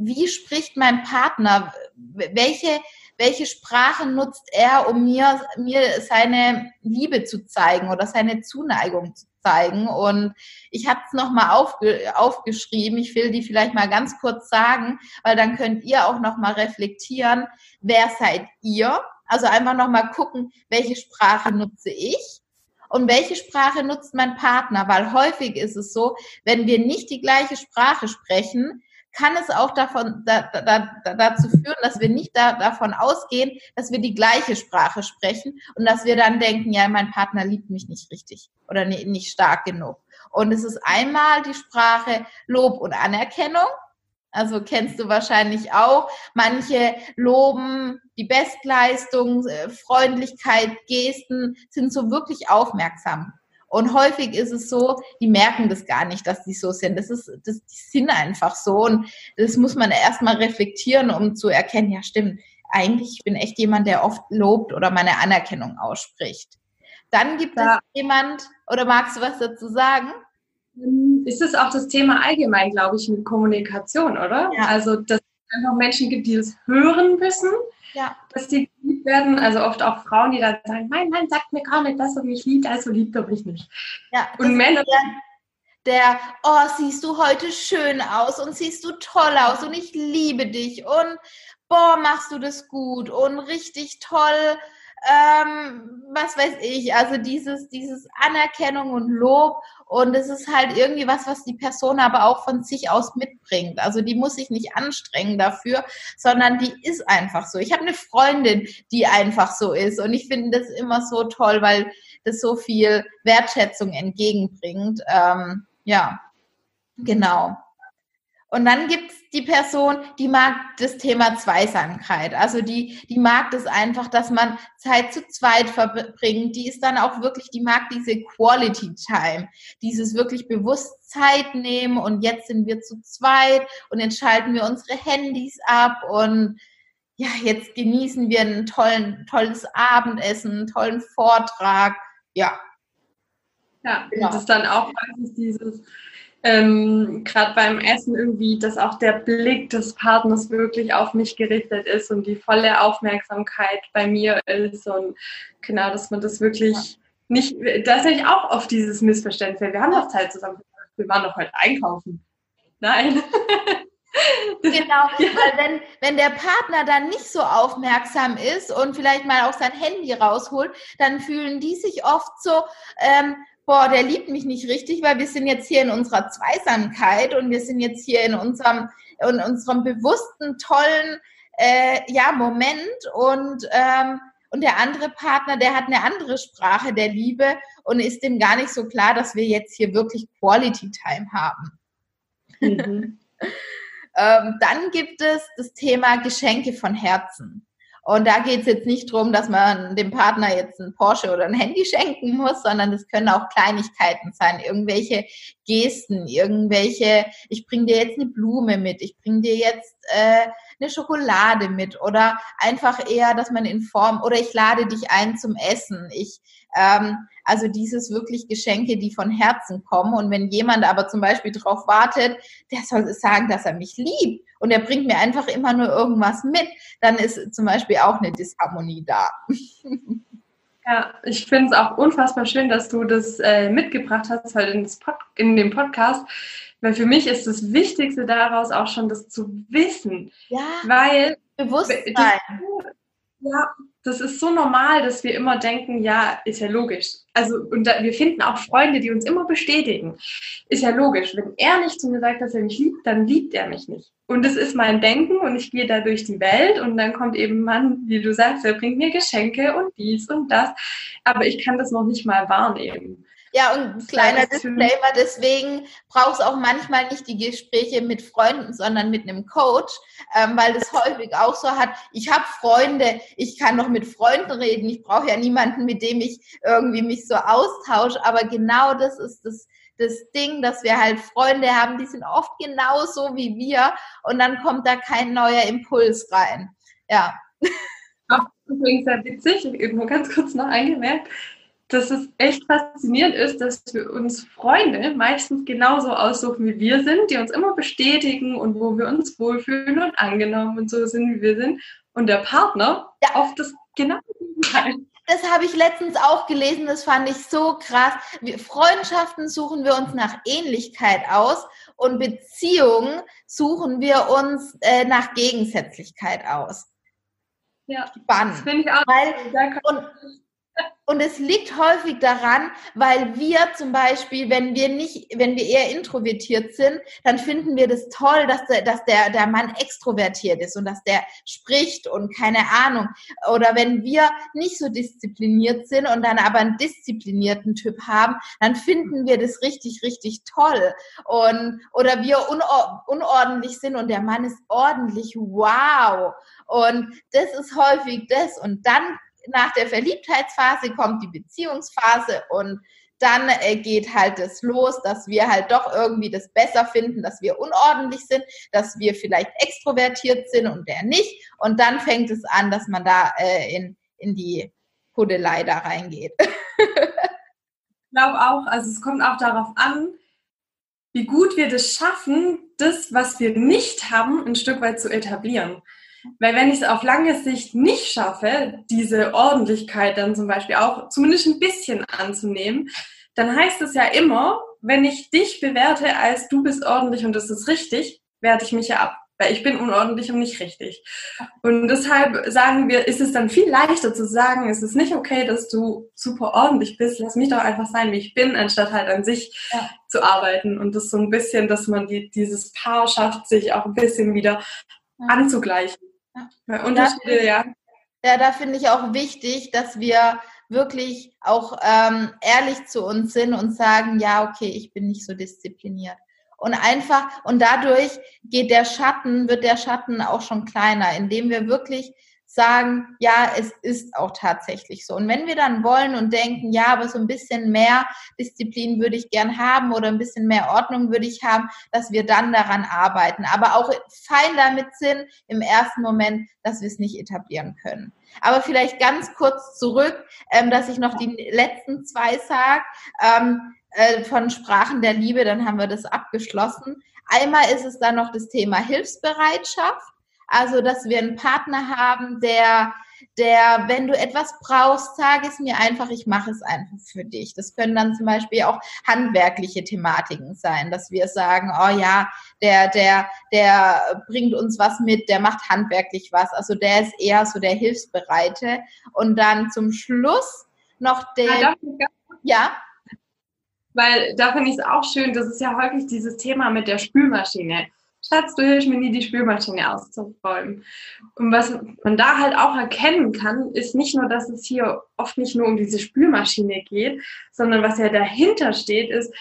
wie spricht mein Partner, welche, welche Sprache nutzt er, um mir, mir seine Liebe zu zeigen oder seine Zuneigung zu zeigen. Und ich habe es nochmal aufge, aufgeschrieben. Ich will die vielleicht mal ganz kurz sagen, weil dann könnt ihr auch nochmal reflektieren, wer seid ihr? Also einfach nochmal gucken, welche Sprache nutze ich und welche Sprache nutzt mein Partner? Weil häufig ist es so, wenn wir nicht die gleiche Sprache sprechen, kann es auch davon, da, da, da, dazu führen, dass wir nicht da, davon ausgehen, dass wir die gleiche Sprache sprechen und dass wir dann denken, ja, mein Partner liebt mich nicht richtig oder nicht, nicht stark genug. Und es ist einmal die Sprache Lob und Anerkennung also kennst du wahrscheinlich auch. Manche loben die Bestleistung, äh, Freundlichkeit, Gesten, sind so wirklich aufmerksam. Und häufig ist es so, die merken das gar nicht, dass die so sind. Das ist, das, die sind einfach so. Und das muss man erstmal reflektieren, um zu erkennen, ja stimmt, eigentlich ich bin echt jemand, der oft lobt oder meine Anerkennung ausspricht. Dann gibt ja. es jemand, oder magst du was dazu sagen? Ist es auch das Thema allgemein, glaube ich, mit Kommunikation, oder? Ja. Also, dass es einfach Menschen gibt, die das hören müssen, ja. dass die geliebt werden. Also oft auch Frauen, die dann sagen, mein Mann sagt mir gar nicht, dass er mich liebt, also liebt er mich nicht. Ja, und Männer... Der, oh, siehst du heute schön aus und siehst du toll aus und ich liebe dich und boah, machst du das gut und richtig toll ähm, was weiß ich, also dieses, dieses Anerkennung und Lob und es ist halt irgendwie was, was die Person aber auch von sich aus mitbringt. Also die muss sich nicht anstrengen dafür, sondern die ist einfach so. Ich habe eine Freundin, die einfach so ist und ich finde das immer so toll, weil das so viel Wertschätzung entgegenbringt. Ähm, ja, genau. Und dann gibt's die Person, die mag das Thema Zweisamkeit. Also die, die mag das einfach, dass man Zeit zu zweit verbringt. Die ist dann auch wirklich, die mag diese Quality Time. Dieses wirklich bewusst Zeit nehmen und jetzt sind wir zu zweit und jetzt schalten wir unsere Handys ab und ja, jetzt genießen wir ein tollen, tolles Abendessen, einen tollen Vortrag. Ja. Ja, genau. das ist dann auch dieses, ähm, gerade beim Essen irgendwie, dass auch der Blick des Partners wirklich auf mich gerichtet ist und die volle Aufmerksamkeit bei mir ist und genau, dass man das wirklich ja. nicht, da ist nämlich auch oft dieses Missverständnis. Wir haben doch Zeit zusammen, wir waren doch heute einkaufen. Nein. Genau, weil wenn, wenn der Partner dann nicht so aufmerksam ist und vielleicht mal auch sein Handy rausholt, dann fühlen die sich oft so, ähm, boah, der liebt mich nicht richtig, weil wir sind jetzt hier in unserer Zweisamkeit und wir sind jetzt hier in unserem, in unserem bewussten, tollen äh, ja, Moment und, ähm, und der andere Partner, der hat eine andere Sprache der Liebe und ist dem gar nicht so klar, dass wir jetzt hier wirklich Quality Time haben. Mhm. ähm, dann gibt es das Thema Geschenke von Herzen. Und da geht es jetzt nicht darum, dass man dem Partner jetzt ein Porsche oder ein Handy schenken muss, sondern es können auch Kleinigkeiten sein, irgendwelche Gesten, irgendwelche, ich bringe dir jetzt eine Blume mit, ich bringe dir jetzt äh, eine Schokolade mit oder einfach eher, dass man in Form oder ich lade dich ein zum Essen, ich Ähm, also dieses wirklich Geschenke, die von Herzen kommen. Und wenn jemand aber zum Beispiel darauf wartet, der soll sagen, dass er mich liebt und er bringt mir einfach immer nur irgendwas mit, dann ist zum Beispiel auch eine Disharmonie da. Ja, ich finde es auch unfassbar schön, dass du das äh, mitgebracht hast heute in, in dem Podcast, weil für mich ist das Wichtigste daraus auch schon das zu wissen. Ja. Weil Bewusstsein. Ja, das ist so normal, dass wir immer denken, ja, ist ja logisch. Also, und da, wir finden auch Freunde, die uns immer bestätigen. Ist ja logisch. Wenn er nicht zu mir sagt, dass er mich liebt, dann liebt er mich nicht. Und das ist mein Denken und ich gehe da durch die Welt und dann kommt eben Mann, wie du sagst, der bringt mir Geschenke und dies und das. Aber ich kann das noch nicht mal wahrnehmen. Ja, und ein kleiner Disclaimer, deswegen brauchst du auch manchmal nicht die Gespräche mit Freunden, sondern mit einem Coach, ähm, weil das häufig auch so hat, ich habe Freunde, ich kann noch mit Freunden reden, ich brauche ja niemanden, mit dem ich irgendwie mich so austausche, aber genau das ist das, das Ding, dass wir halt Freunde haben, die sind oft genauso wie wir und dann kommt da kein neuer Impuls rein. Ja. Ach, übrigens sehr witzig, irgendwo ganz kurz noch eingemerkt dass es echt faszinierend ist, dass wir uns Freunde meistens genauso aussuchen, wie wir sind, die uns immer bestätigen und wo wir uns wohlfühlen und angenommen und so sind, wie wir sind. Und der Partner ja. oft das genau Gegenteil. Das habe ich letztens auch gelesen, das fand ich so krass. Wir, Freundschaften suchen wir uns nach Ähnlichkeit aus und Beziehungen suchen wir uns äh, nach Gegensätzlichkeit aus. Ja, Spannend. das finde ich auch. Weil, und, und es liegt häufig daran, weil wir zum Beispiel, wenn wir nicht, wenn wir eher introvertiert sind, dann finden wir das toll, dass der, dass der, der Mann extrovertiert ist und dass der spricht und keine Ahnung. Oder wenn wir nicht so diszipliniert sind und dann aber einen disziplinierten Typ haben, dann finden wir das richtig, richtig toll. Und, oder wir unor unordentlich sind und der Mann ist ordentlich. Wow. Und das ist häufig das. Und dann nach der Verliebtheitsphase kommt die Beziehungsphase und dann äh, geht halt das los, dass wir halt doch irgendwie das besser finden, dass wir unordentlich sind, dass wir vielleicht extrovertiert sind und der nicht. Und dann fängt es an, dass man da äh, in, in die Pudelei da reingeht. ich glaube auch, also es kommt auch darauf an, wie gut wir das schaffen, das, was wir nicht haben, ein Stück weit zu etablieren. Weil wenn ich es auf lange Sicht nicht schaffe, diese Ordentlichkeit dann zum Beispiel auch zumindest ein bisschen anzunehmen, dann heißt es ja immer, wenn ich dich bewerte als du bist ordentlich und das ist richtig, werte ich mich ja ab. Weil ich bin unordentlich und nicht richtig. Und deshalb sagen wir, ist es dann viel leichter zu sagen, es ist nicht okay, dass du super ordentlich bist, lass mich doch einfach sein, wie ich bin, anstatt halt an sich ja. zu arbeiten. Und das so ein bisschen, dass man die, dieses Paar schafft, sich auch ein bisschen wieder ja. anzugleichen. Ja. Unterschiede, ja. Ja, da finde ich auch wichtig, dass wir wirklich auch ähm, ehrlich zu uns sind und sagen, ja, okay, ich bin nicht so diszipliniert. Und einfach, und dadurch geht der Schatten, wird der Schatten auch schon kleiner, indem wir wirklich sagen, ja, es ist auch tatsächlich so. Und wenn wir dann wollen und denken, ja, aber so ein bisschen mehr Disziplin würde ich gern haben oder ein bisschen mehr Ordnung würde ich haben, dass wir dann daran arbeiten. Aber auch fein damit sind im ersten Moment, dass wir es nicht etablieren können. Aber vielleicht ganz kurz zurück, ähm, dass ich noch die letzten zwei sage. Ähm, äh, von Sprachen der Liebe, dann haben wir das abgeschlossen. Einmal ist es dann noch das Thema Hilfsbereitschaft. Also, dass wir einen Partner haben, der, der, wenn du etwas brauchst, sag es mir einfach, ich mache es einfach für dich. Das können dann zum Beispiel auch handwerkliche Thematiken sein, dass wir sagen, oh ja, der, der, der bringt uns was mit, der macht handwerklich was. Also der ist eher so der Hilfsbereite. Und dann zum Schluss noch der. Ja, ja? Weil da finde ich es auch schön, das ist ja häufig dieses Thema mit der Spülmaschine. Schatz, du hilfst mir nie, die Spülmaschine auszuräumen. Und was man da halt auch erkennen kann, ist nicht nur, dass es hier oft nicht nur um diese Spülmaschine geht, sondern was ja dahinter steht, ist,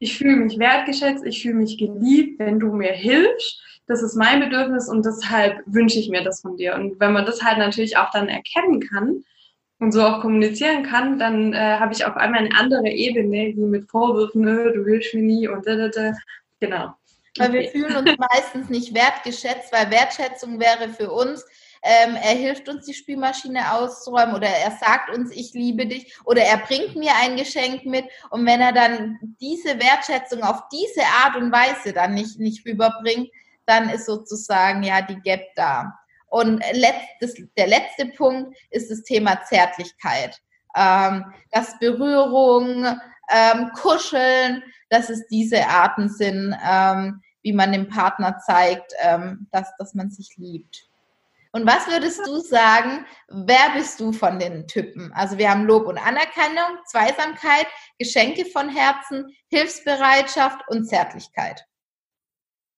ich fühle mich wertgeschätzt, ich fühle mich geliebt, wenn du mir hilfst. Das ist mein Bedürfnis und deshalb wünsche ich mir das von dir. Und wenn man das halt natürlich auch dann erkennen kann und so auch kommunizieren kann, dann äh, habe ich auf einmal eine andere Ebene, wie mit Vorwürfen, du hilfst mir nie und da, da, da. Genau. Weil wir fühlen uns meistens nicht wertgeschätzt, weil Wertschätzung wäre für uns, ähm, er hilft uns, die Spülmaschine auszuräumen oder er sagt uns, ich liebe dich oder er bringt mir ein Geschenk mit. Und wenn er dann diese Wertschätzung auf diese Art und Weise dann nicht, nicht rüberbringt, dann ist sozusagen ja die Gap da. Und letztes, der letzte Punkt ist das Thema Zärtlichkeit. Ähm, dass Berührung, ähm, Kuscheln, dass es diese Arten sind, ähm, wie man dem Partner zeigt, ähm, dass, dass man sich liebt. Und was würdest du sagen, wer bist du von den Typen? Also wir haben Lob und Anerkennung, Zweisamkeit, Geschenke von Herzen, Hilfsbereitschaft und Zärtlichkeit.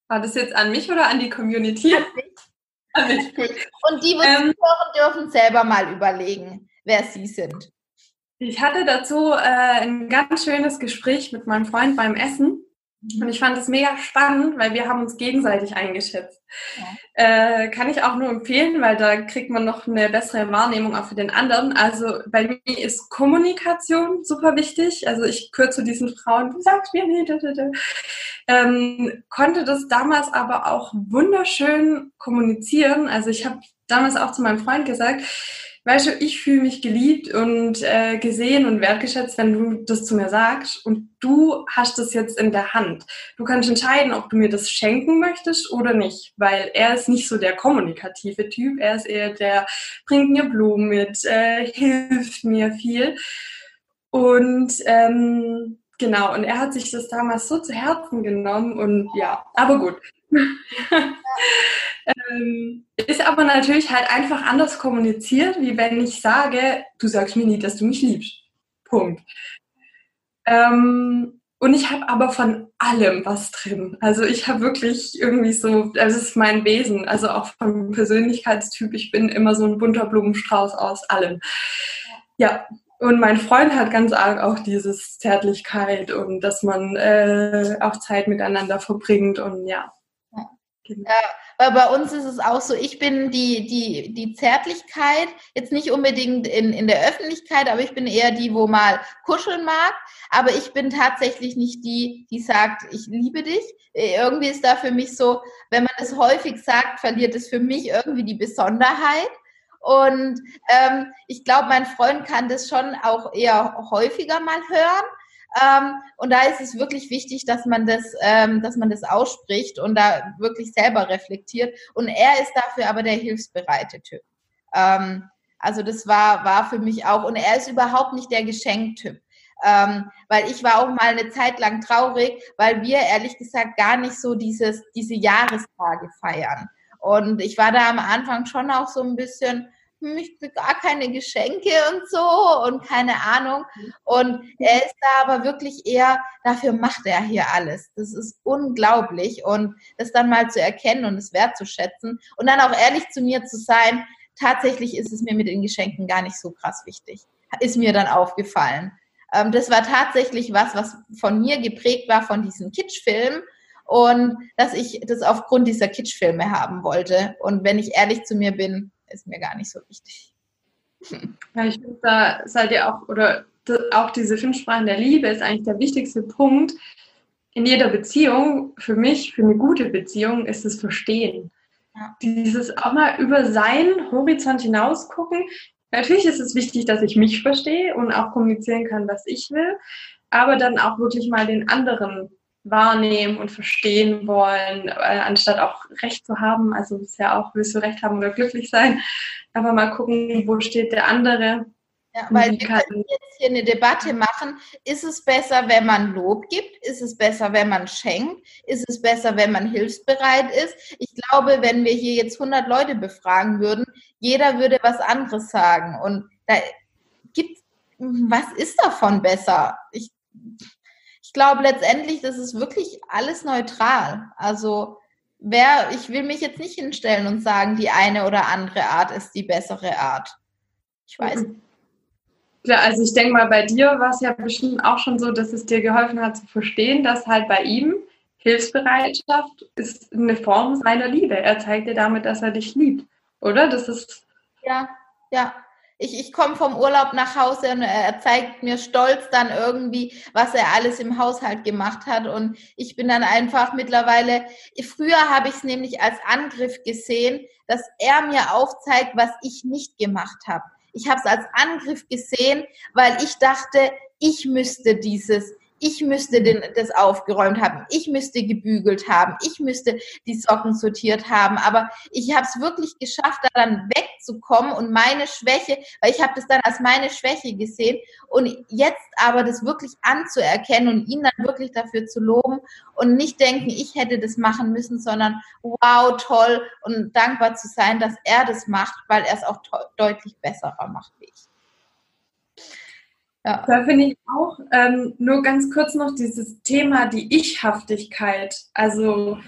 War das jetzt an mich oder an die Community? An mich. An mich. Und die, die ähm, hören, dürfen selber mal überlegen, wer sie sind. Ich hatte dazu äh, ein ganz schönes Gespräch mit meinem Freund beim Essen. Und ich fand es mega spannend, weil wir haben uns gegenseitig eingeschätzt. Ja. Äh, kann ich auch nur empfehlen, weil da kriegt man noch eine bessere Wahrnehmung auch für den anderen. Also bei mir ist Kommunikation super wichtig. Also ich gehöre zu diesen Frauen, du sagst mir nicht. Ähm, konnte das damals aber auch wunderschön kommunizieren. Also ich habe damals auch zu meinem Freund gesagt, weißt du, ich fühle mich geliebt und äh, gesehen und wertgeschätzt, wenn du das zu mir sagst und du hast das jetzt in der Hand. Du kannst entscheiden, ob du mir das schenken möchtest oder nicht, weil er ist nicht so der kommunikative Typ, er ist eher der, bringt mir Blumen mit, äh, hilft mir viel und ähm, genau, und er hat sich das damals so zu Herzen genommen und ja, aber gut. ähm, ist aber natürlich halt einfach anders kommuniziert, wie wenn ich sage, du sagst mir nie, dass du mich liebst. Punkt. Ähm, und ich habe aber von allem was drin. Also ich habe wirklich irgendwie so, das ist mein Wesen, also auch vom Persönlichkeitstyp, ich bin immer so ein bunter Blumenstrauß aus allem. Ja, und mein Freund hat ganz arg auch dieses Zärtlichkeit und dass man äh, auch Zeit miteinander verbringt und ja. Genau. Ja, bei uns ist es auch so, ich bin die, die, die Zärtlichkeit, jetzt nicht unbedingt in, in der Öffentlichkeit, aber ich bin eher die, wo mal kuscheln mag. Aber ich bin tatsächlich nicht die, die sagt, ich liebe dich. Äh, irgendwie ist da für mich so, wenn man es häufig sagt, verliert es für mich irgendwie die Besonderheit. Und ähm, ich glaube, mein Freund kann das schon auch eher häufiger mal hören. Ähm, und da ist es wirklich wichtig, dass man das, ähm, dass man das ausspricht und da wirklich selber reflektiert. Und er ist dafür aber der hilfsbereite Typ. Ähm, also das war, war für mich auch. Und er ist überhaupt nicht der Geschenktyp. Ähm, weil ich war auch mal eine Zeit lang traurig, weil wir ehrlich gesagt gar nicht so dieses, diese Jahrestage feiern. Und ich war da am Anfang schon auch so ein bisschen, ich gar keine Geschenke und so und keine Ahnung. Und er ist da aber wirklich eher, dafür macht er hier alles. Das ist unglaublich. Und das dann mal zu erkennen und es wertzuschätzen und dann auch ehrlich zu mir zu sein, tatsächlich ist es mir mit den Geschenken gar nicht so krass wichtig. Ist mir dann aufgefallen. Ähm, das war tatsächlich was, was von mir geprägt war von diesem Kitschfilm und dass ich das aufgrund dieser Kitschfilme haben wollte. Und wenn ich ehrlich zu mir bin, ist mir gar nicht so wichtig. Ja, ich finde, da seid ihr auch, oder auch diese fünf Sprachen der Liebe ist eigentlich der wichtigste Punkt in jeder Beziehung. Für mich, für eine gute Beziehung, ist das Verstehen. Ja. Dieses auch mal über seinen Horizont hinaus gucken. Natürlich ist es wichtig, dass ich mich verstehe und auch kommunizieren kann, was ich will, aber dann auch wirklich mal den anderen wahrnehmen und verstehen wollen, äh, anstatt auch Recht zu haben. Also ist ja auch, willst du Recht haben oder glücklich sein. Aber mal gucken, wo steht der andere. Ja, weil wir können jetzt hier eine Debatte machen. Ist es besser, wenn man Lob gibt? Ist es besser, wenn man schenkt? Ist es besser, wenn man hilfsbereit ist? Ich glaube, wenn wir hier jetzt 100 Leute befragen würden, jeder würde was anderes sagen. Und da gibt, was ist davon besser? Ich, ich glaube letztendlich, das ist wirklich alles neutral. Also wer, ich will mich jetzt nicht hinstellen und sagen, die eine oder andere Art ist die bessere Art. Ich weiß nicht. Klar, also ich denke mal, bei dir war es ja bestimmt auch schon so, dass es dir geholfen hat zu verstehen, dass halt bei ihm Hilfsbereitschaft ist eine Form seiner Liebe. Er zeigt dir damit, dass er dich liebt, oder? Das ist ja, ja, Ich, ich komme vom Urlaub nach Hause und er zeigt mir stolz dann irgendwie, was er alles im Haushalt gemacht hat. Und ich bin dann einfach mittlerweile, früher habe ich es nämlich als Angriff gesehen, dass er mir aufzeigt, was ich nicht gemacht habe. Ich habe es als Angriff gesehen, weil ich dachte, ich müsste dieses, ich müsste den, das aufgeräumt haben, ich müsste gebügelt haben, ich müsste die Socken sortiert haben. Aber ich habe es wirklich geschafft, da dann wegzukommen und meine Schwäche, weil ich habe das dann als meine Schwäche gesehen und jetzt aber das wirklich anzuerkennen und ihn dann wirklich dafür zu loben und nicht denken, ich hätte das machen müssen, sondern wow, toll und dankbar zu sein, dass er das macht, weil er es auch deutlich besserer macht wie ich. Ja. Da finde ich auch ähm, nur ganz kurz noch dieses Thema, die Ich-Haftigkeit. Also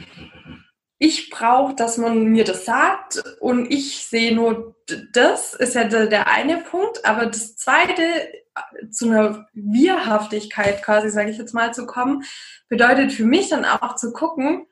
ich brauche, dass man mir das sagt und ich sehe nur das, ist ja der, der eine Punkt. Aber das zweite, äh, zu einer Wirhaftigkeit quasi, sage ich jetzt mal, zu kommen, bedeutet für mich dann auch zu gucken,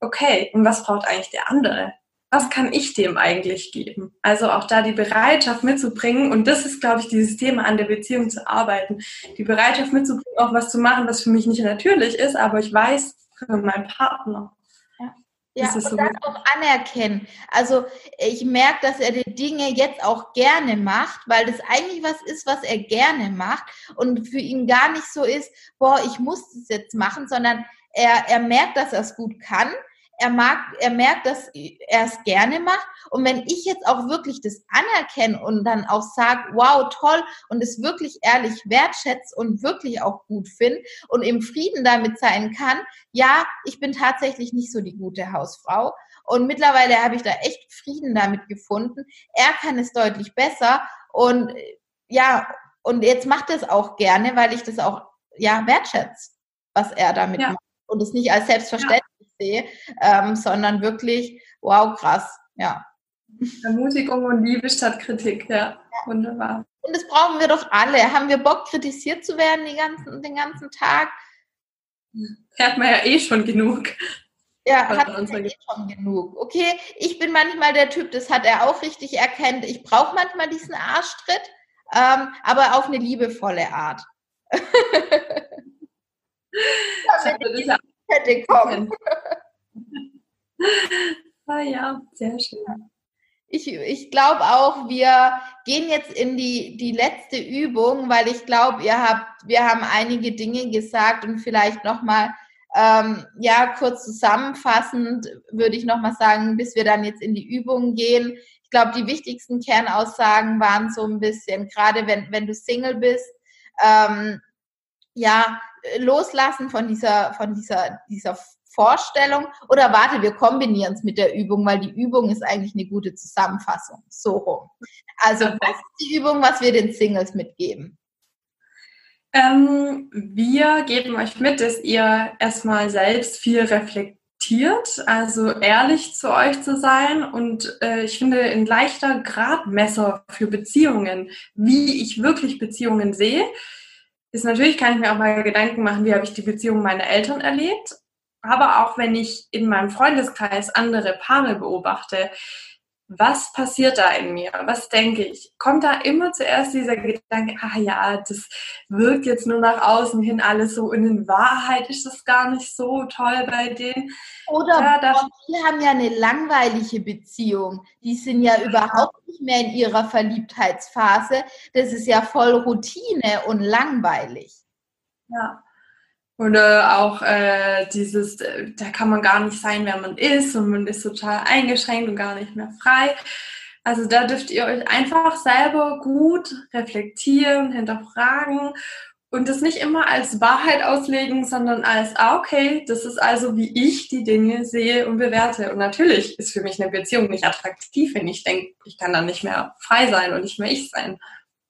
okay, und was braucht eigentlich der andere? Was kann ich dem eigentlich geben? Also auch da die Bereitschaft mitzubringen. Und das ist, glaube ich, dieses Thema an der Beziehung zu arbeiten. Die Bereitschaft mitzubringen, auch was zu machen, was für mich nicht natürlich ist, aber ich weiß für meinen Partner. Ja, ja und so das auch anerkennen. Also ich merke, dass er die Dinge jetzt auch gerne macht, weil das eigentlich was ist, was er gerne macht und für ihn gar nicht so ist, boah, ich muss das jetzt machen, sondern er, er merkt, dass er es gut kann er mag, er merkt, dass er es gerne macht. Und wenn ich jetzt auch wirklich das anerkenne und dann auch sage, wow, toll, und es wirklich ehrlich wertschätze und wirklich auch gut finde und im Frieden damit sein kann, ja, ich bin tatsächlich nicht so die gute Hausfrau. Und mittlerweile habe ich da echt Frieden damit gefunden. Er kann es deutlich besser. Und ja, und jetzt macht er es auch gerne, weil ich das auch ja wertschätze, was er damit ja. macht. Und es nicht als selbstverständlich sehe, ähm, sondern wirklich, wow, krass, ja. Ermutigung und Liebe statt Kritik, ja, wunderbar. Und das brauchen wir doch alle. Haben wir Bock, kritisiert zu werden den ganzen, den ganzen Tag? Hat man ja eh schon genug. Ja, hat man ja eh schon genug. Okay, ich bin manchmal der Typ, das hat er auch richtig erkannt. Ich brauche manchmal diesen Arschtritt, ähm, aber auf eine liebevolle Art. Ich hätte kommen. ah ja, sehr schön. Ich, ich glaube auch, wir gehen jetzt in die, die letzte Übung, weil ich glaube, ihr habt, wir haben einige Dinge gesagt und vielleicht nochmal, ähm, ja, kurz zusammenfassend würde ich nochmal sagen, bis wir dann jetzt in die Übung gehen. Ich glaube, die wichtigsten Kernaussagen waren so ein bisschen, gerade wenn, wenn du Single bist, ähm, ja, loslassen von dieser, von dieser, dieser Vorstellung oder warte, wir kombinieren es mit der Übung, weil die Übung ist eigentlich eine gute Zusammenfassung. So rum. Also, was ist die Übung, was wir den Singles mitgeben? Ähm, wir geben euch mit, dass ihr erstmal selbst viel reflektiert, also ehrlich zu euch zu sein und äh, ich finde ein leichter Gradmesser für Beziehungen, wie ich wirklich Beziehungen sehe, ist natürlich, kann ich mir auch mal Gedanken machen, wie habe ich die Beziehung meiner Eltern erlebt. Aber auch wenn ich in meinem Freundeskreis andere Paare beobachte, was passiert da in mir? Was denke ich? Kommt da immer zuerst dieser Gedanke, ah ja, das wirkt jetzt nur nach außen hin alles so und in Wahrheit ist das gar nicht so toll bei denen. Oder ja, boah, die haben ja eine langweilige Beziehung. Die sind ja überhaupt nicht mehr in ihrer Verliebtheitsphase. Das ist ja voll Routine und langweilig. Ja. Oder auch äh, dieses, äh, da kann man gar nicht sein, wer man ist und man ist total eingeschränkt und gar nicht mehr frei. Also da dürft ihr euch einfach selber gut reflektieren, hinterfragen und das nicht immer als Wahrheit auslegen, sondern als, ah, okay, das ist also, wie ich die Dinge sehe und bewerte. Und natürlich ist für mich eine Beziehung nicht attraktiv, wenn ich denke, ich kann dann nicht mehr frei sein und nicht mehr ich sein.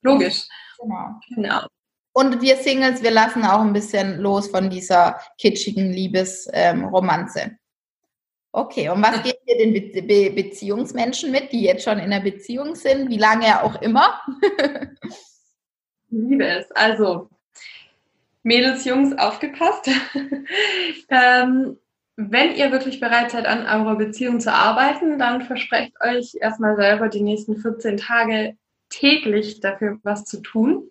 Logisch. Genau. genau. Und wir Singles, wir lassen auch ein bisschen los von dieser kitschigen Liebesromanze. Ähm, okay, und was geht ihr den Be Be Beziehungsmenschen mit, die jetzt schon in einer Beziehung sind, wie lange auch immer? Liebe es. Also, Mädels, Jungs, aufgepasst. ähm, wenn ihr wirklich bereit seid, an eurer Beziehung zu arbeiten, dann versprecht euch erstmal selber die nächsten 14 Tage täglich dafür was zu tun.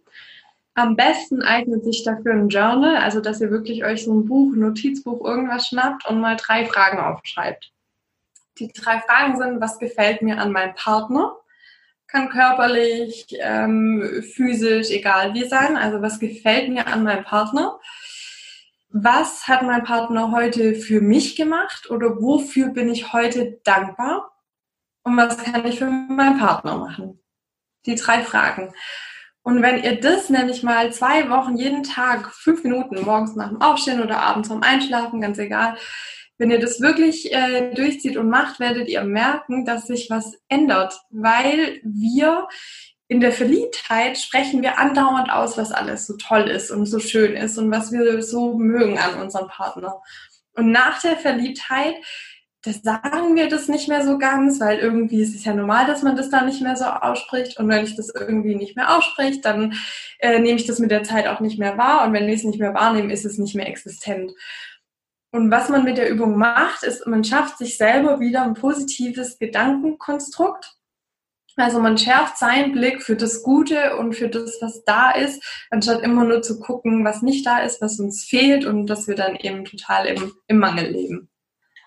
Am besten eignet sich dafür ein Journal, also dass ihr wirklich euch so ein Buch, Notizbuch, irgendwas schnappt und mal drei Fragen aufschreibt. Die drei Fragen sind, was gefällt mir an meinem Partner? Kann körperlich, ähm, physisch, egal wie sein. Also was gefällt mir an meinem Partner? Was hat mein Partner heute für mich gemacht oder wofür bin ich heute dankbar? Und was kann ich für meinen Partner machen? Die drei Fragen. Und wenn ihr das nämlich mal zwei Wochen jeden Tag, fünf Minuten morgens nach dem Aufstehen oder abends zum Einschlafen, ganz egal, wenn ihr das wirklich äh, durchzieht und macht, werdet ihr merken, dass sich was ändert, weil wir in der Verliebtheit sprechen wir andauernd aus, was alles so toll ist und so schön ist und was wir so mögen an unserem Partner. Und nach der Verliebtheit das sagen wir das nicht mehr so ganz, weil irgendwie ist es ja normal, dass man das da nicht mehr so ausspricht. Und wenn ich das irgendwie nicht mehr ausspreche, dann äh, nehme ich das mit der Zeit auch nicht mehr wahr. Und wenn ich es nicht mehr wahrnehme, ist es nicht mehr existent. Und was man mit der Übung macht, ist, man schafft sich selber wieder ein positives Gedankenkonstrukt. Also man schärft seinen Blick für das Gute und für das, was da ist, anstatt immer nur zu gucken, was nicht da ist, was uns fehlt und dass wir dann eben total im, im Mangel leben.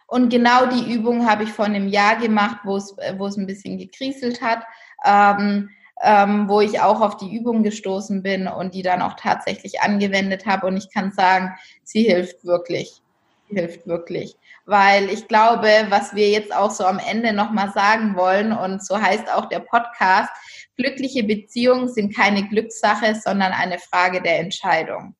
Und genau die Übung habe ich vor einem Jahr gemacht, wo es, äh, wo es ein bisschen gekriselt hat, ähm, ähm, wo ich auch auf die Übung gestoßen bin und die dann auch tatsächlich angewendet habe. Und ich kann sagen, sie hilft wirklich. Sie hilft wirklich. Weil ich glaube, was wir jetzt auch so am Ende nochmal sagen wollen, und so heißt auch der Podcast, glückliche Beziehungen sind keine Glückssache, sondern eine Frage der Entscheidung.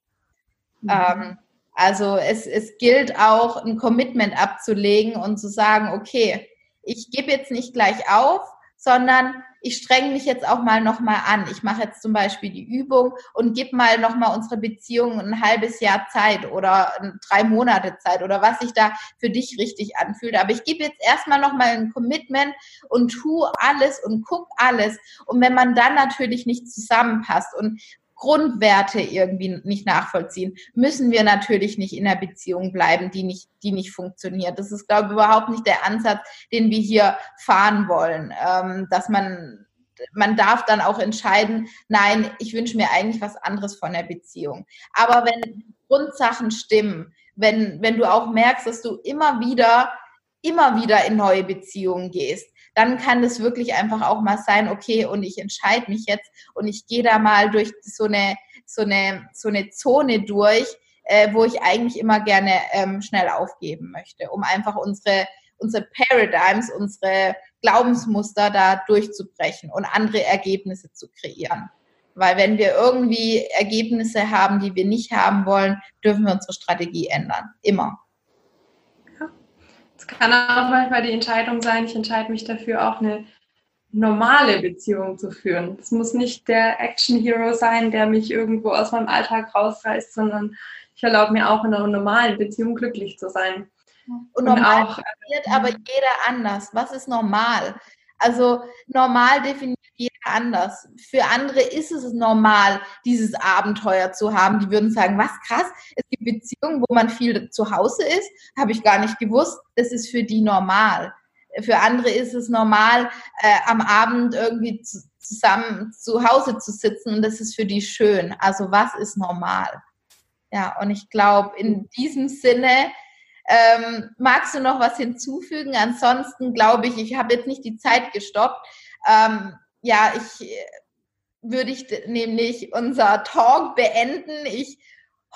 Mhm. Ähm, also es, es gilt auch, ein Commitment abzulegen und zu sagen, okay, ich gebe jetzt nicht gleich auf, sondern ich strenge mich jetzt auch mal nochmal an. Ich mache jetzt zum Beispiel die Übung und gebe mal nochmal unsere Beziehung ein halbes Jahr Zeit oder drei Monate Zeit oder was sich da für dich richtig anfühlt. Aber ich gebe jetzt erstmal nochmal ein Commitment und tu alles und guck alles. Und wenn man dann natürlich nicht zusammenpasst und Grundwerte irgendwie nicht nachvollziehen, müssen wir natürlich nicht in einer Beziehung bleiben, die nicht, die nicht funktioniert. Das ist, glaube ich, überhaupt nicht der Ansatz, den wir hier fahren wollen, ähm, dass man man darf dann auch entscheiden, nein, ich wünsche mir eigentlich was anderes von der Beziehung. Aber wenn Grundsachen stimmen, wenn, wenn du auch merkst, dass du immer wieder, immer wieder in neue Beziehungen gehst, dann kann es wirklich einfach auch mal sein, okay, und ich entscheide mich jetzt und ich gehe da mal durch so eine, so eine, so eine Zone durch, äh, wo ich eigentlich immer gerne ähm, schnell aufgeben möchte, um einfach unsere, unsere Paradigms, unsere Glaubensmuster da durchzubrechen und andere Ergebnisse zu kreieren. Weil wenn wir irgendwie Ergebnisse haben, die wir nicht haben wollen, dürfen wir unsere Strategie ändern. Immer. Es kann auch manchmal die Entscheidung sein, ich entscheide mich dafür, auch eine normale Beziehung zu führen. Es muss nicht der Action Hero sein, der mich irgendwo aus meinem Alltag rausreißt, sondern ich erlaube mir auch in einer normalen Beziehung glücklich zu sein. Und normal und auch, definiert aber jeder anders. Was ist normal? Also normal definiert jeder anders. Für andere ist es normal, dieses Abenteuer zu haben. Die würden sagen, was krass, es gibt Beziehungen, wo man viel zu Hause ist, habe ich gar nicht gewusst. Das ist für die normal. Für andere ist es normal, äh, am Abend irgendwie zu, zusammen zu Hause zu sitzen und das ist für die schön. Also was ist normal? Ja, und ich glaube, in diesem Sinne ähm, magst du noch was hinzufügen? Ansonsten glaube ich, ich habe jetzt nicht die Zeit gestoppt. Ähm, ja, ich äh, würde ich nämlich unser Talk beenden. Ich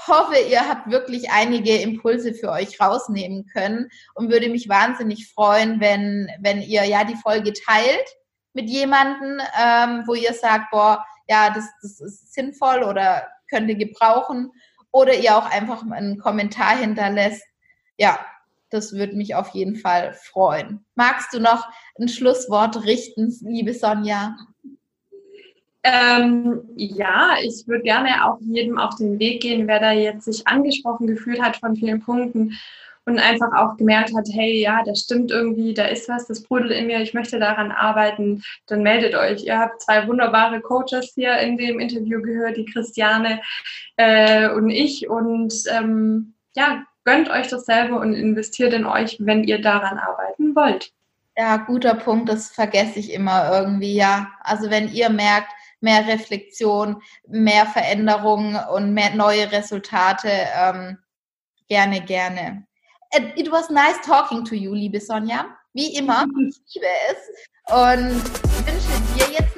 hoffe, ihr habt wirklich einige Impulse für euch rausnehmen können und würde mich wahnsinnig freuen, wenn, wenn ihr ja die Folge teilt mit jemandem, ähm, wo ihr sagt, boah, ja, das, das ist sinnvoll oder könnt ihr gebrauchen oder ihr auch einfach einen Kommentar hinterlässt. Ja, das würde mich auf jeden Fall freuen. Magst du noch ein Schlusswort richten, liebe Sonja? Ähm, ja, ich würde gerne auch jedem auf den Weg gehen, wer da jetzt sich angesprochen gefühlt hat von vielen Punkten und einfach auch gemerkt hat, hey, ja, das stimmt irgendwie, da ist was, das brodelt in mir, ich möchte daran arbeiten, dann meldet euch. Ihr habt zwei wunderbare Coaches hier in dem Interview gehört, die Christiane äh, und ich und ähm, ja, gönnt euch das selber und investiert in euch, wenn ihr daran arbeiten wollt. Ja, guter Punkt, das vergesse ich immer irgendwie, ja. Also wenn ihr merkt, mehr Reflexion, mehr Veränderung und mehr neue Resultate, ähm, gerne, gerne. It was nice talking to you, liebe Sonja. Wie immer. Ich liebe es. Und wünsche dir jetzt